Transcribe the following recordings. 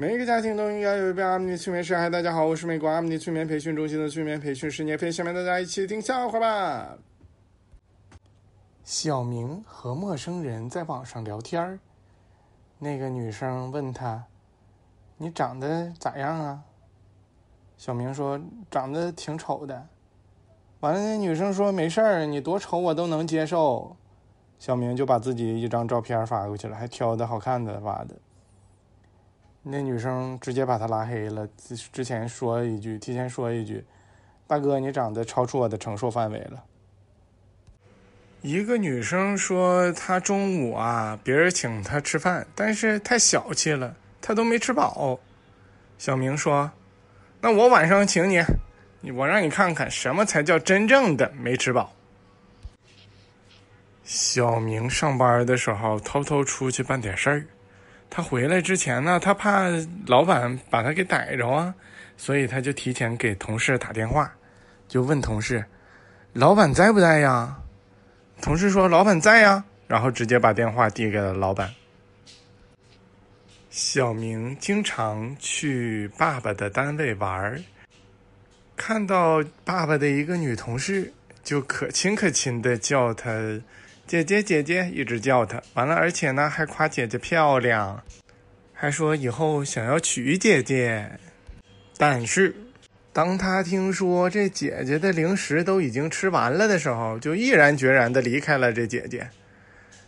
每一个家庭都应该有一杯阿米尼催眠师。嗨，大家好，我是美国阿米尼催眠培训中心的催眠培训师聂飞。下面大家一起听笑话吧。小明和陌生人在网上聊天儿，那个女生问他：“你长得咋样啊？”小明说：“长得挺丑的。”完了，那女生说：“没事儿，你多丑我都能接受。”小明就把自己一张照片发过去了，还挑的好看的发的。那女生直接把他拉黑了。之之前说一句，提前说一句：“大哥，你长得超出我的承受范围了。”一个女生说，她中午啊，别人请她吃饭，但是太小气了，她都没吃饱。小明说：“那我晚上请你，我让你看看什么才叫真正的没吃饱。”小明上班的时候偷偷出去办点事儿。他回来之前呢，他怕老板把他给逮着啊，所以他就提前给同事打电话，就问同事：“老板在不在呀？”同事说：“老板在呀。”然后直接把电话递给了老板。小明经常去爸爸的单位玩看到爸爸的一个女同事，就可亲可亲的叫她。姐姐，姐姐，一直叫她。完了，而且呢，还夸姐姐漂亮，还说以后想要娶姐姐。但是，当他听说这姐姐的零食都已经吃完了的时候，就毅然决然的离开了这姐姐。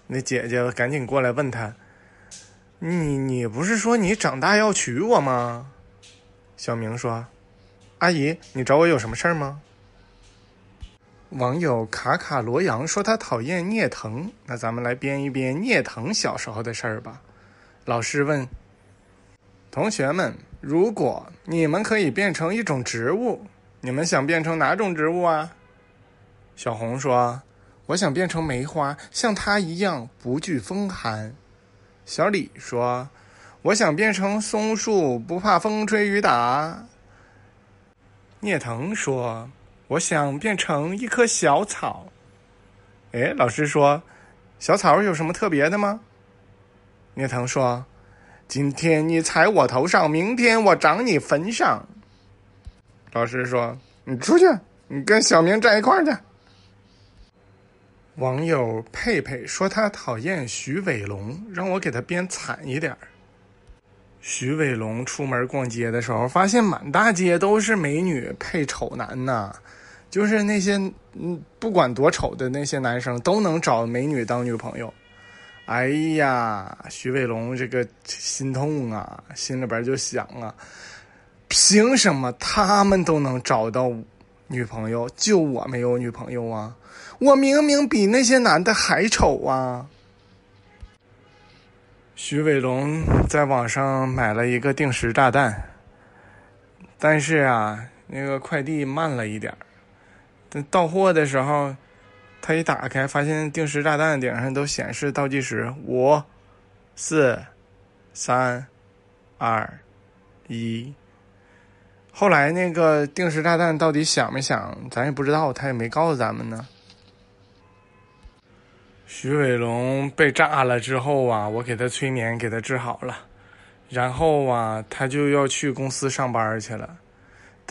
那姐姐赶紧过来问他：“你你不是说你长大要娶我吗？”小明说：“阿姨，你找我有什么事儿吗？”网友卡卡罗阳说他讨厌聂藤，那咱们来编一编聂藤小时候的事儿吧。老师问同学们：“如果你们可以变成一种植物，你们想变成哪种植物啊？”小红说：“我想变成梅花，像它一样不惧风寒。”小李说：“我想变成松树，不怕风吹雨打。”聂藤说。我想变成一棵小草。哎，老师说，小草有什么特别的吗？聂藤说：“今天你踩我头上，明天我长你坟上。”老师说：“你出去，你跟小明站一块儿去。”网友佩佩说他讨厌徐伟龙，让我给他编惨一点儿。徐伟龙出门逛街的时候，发现满大街都是美女配丑男呐。就是那些嗯，不管多丑的那些男生都能找美女当女朋友。哎呀，徐伟龙这个心痛啊，心里边就想啊，凭什么他们都能找到女朋友，就我没有女朋友啊？我明明比那些男的还丑啊！徐伟龙在网上买了一个定时炸弹，但是啊，那个快递慢了一点儿。等到货的时候，他一打开，发现定时炸弹顶上都显示倒计时：五、四、三、二、一。后来那个定时炸弹到底响没响，咱也不知道，他也没告诉咱们呢。徐伟龙被炸了之后啊，我给他催眠，给他治好了，然后啊，他就要去公司上班去了。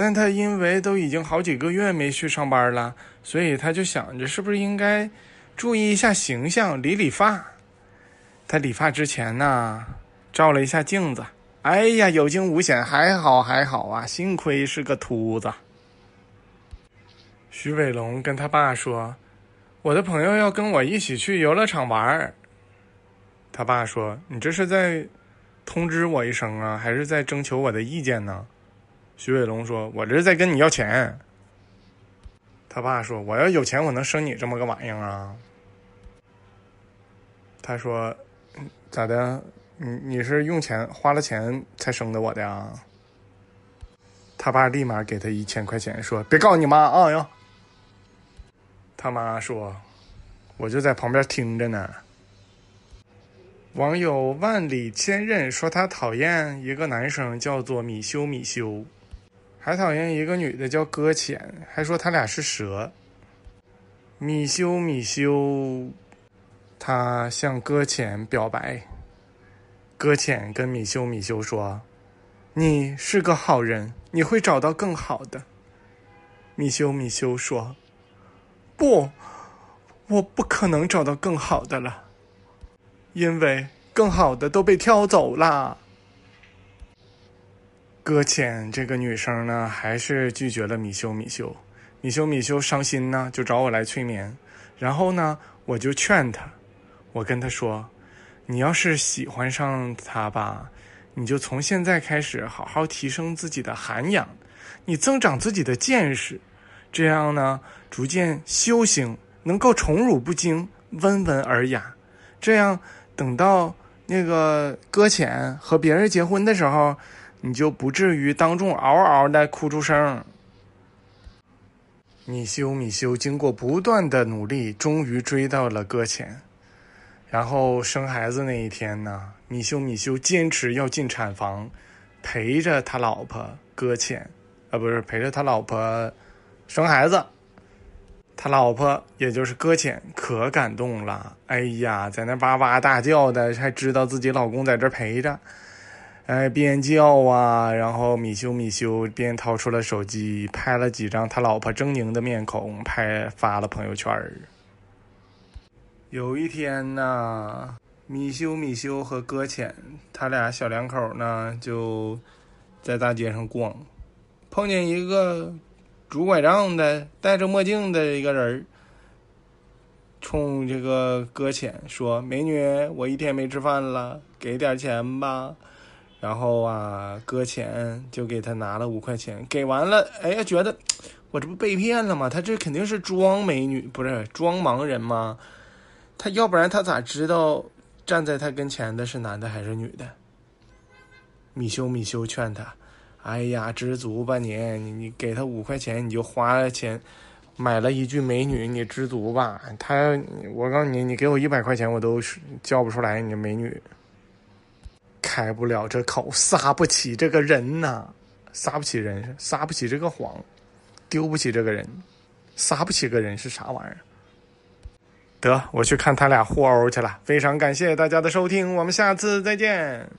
但他因为都已经好几个月没去上班了，所以他就想着是不是应该注意一下形象，理理发。他理发之前呢，照了一下镜子，哎呀，有惊无险，还好还好啊，幸亏是个秃子。徐伟龙跟他爸说：“我的朋友要跟我一起去游乐场玩。”他爸说：“你这是在通知我一声啊，还是在征求我的意见呢？”徐伟龙说：“我这是在跟你要钱。”他爸说：“我要有钱，我能生你这么个玩意儿啊？”他说：“咋的？你你是用钱花了钱才生的我的呀？”他爸立马给他一千块钱，说：“别告诉你妈啊！”哟。他妈说：“我就在旁边听着呢。”网友万里千仞说他讨厌一个男生，叫做米修米修。还讨厌一个女的叫搁浅，还说他俩是蛇。米修米修，他向搁浅表白。搁浅跟米修米修说：“你是个好人，你会找到更好的。”米修米修说：“不，我不可能找到更好的了，因为更好的都被挑走了。”搁浅这个女生呢，还是拒绝了米修米修。米修米修伤心呢，就找我来催眠。然后呢，我就劝他，我跟他说：“你要是喜欢上他吧，你就从现在开始好好提升自己的涵养，你增长自己的见识，这样呢，逐渐修行能够宠辱不惊，温文尔雅。这样等到那个搁浅和别人结婚的时候。”你就不至于当众嗷嗷的哭出声。米修米修经过不断的努力，终于追到了搁浅。然后生孩子那一天呢，米修米修坚持要进产房，陪着他老婆搁浅，啊，不是陪着他老婆生孩子。他老婆也就是搁浅，可感动了。哎呀，在那哇哇大叫的，还知道自己老公在这陪着。哎，边叫啊，然后米修米修边掏出了手机，拍了几张他老婆狰狞的面孔，拍发了朋友圈儿有一天呢，米修米修和搁浅他俩小两口呢，就在大街上逛，碰见一个拄拐杖的、戴着墨镜的一个人儿冲这个搁浅说：“美女，我一天没吃饭了，给点钱吧。”然后啊，搁浅就给他拿了五块钱，给完了，哎呀，觉得 我这不被骗了吗？他这肯定是装美女，不是装盲人吗？他要不然他咋知道站在他跟前的是男的还是女的？米修米修劝他，哎呀，知足吧你，你你给他五块钱，你就花了钱买了一具美女，你知足吧。他，我告诉你，你给我一百块钱，我都叫不出来你美女。开不了这口，撒不起这个人呐，撒不起人，撒不起这个谎，丢不起这个人，撒不起个人是啥玩意儿？得，我去看他俩互殴去了。非常感谢大家的收听，我们下次再见。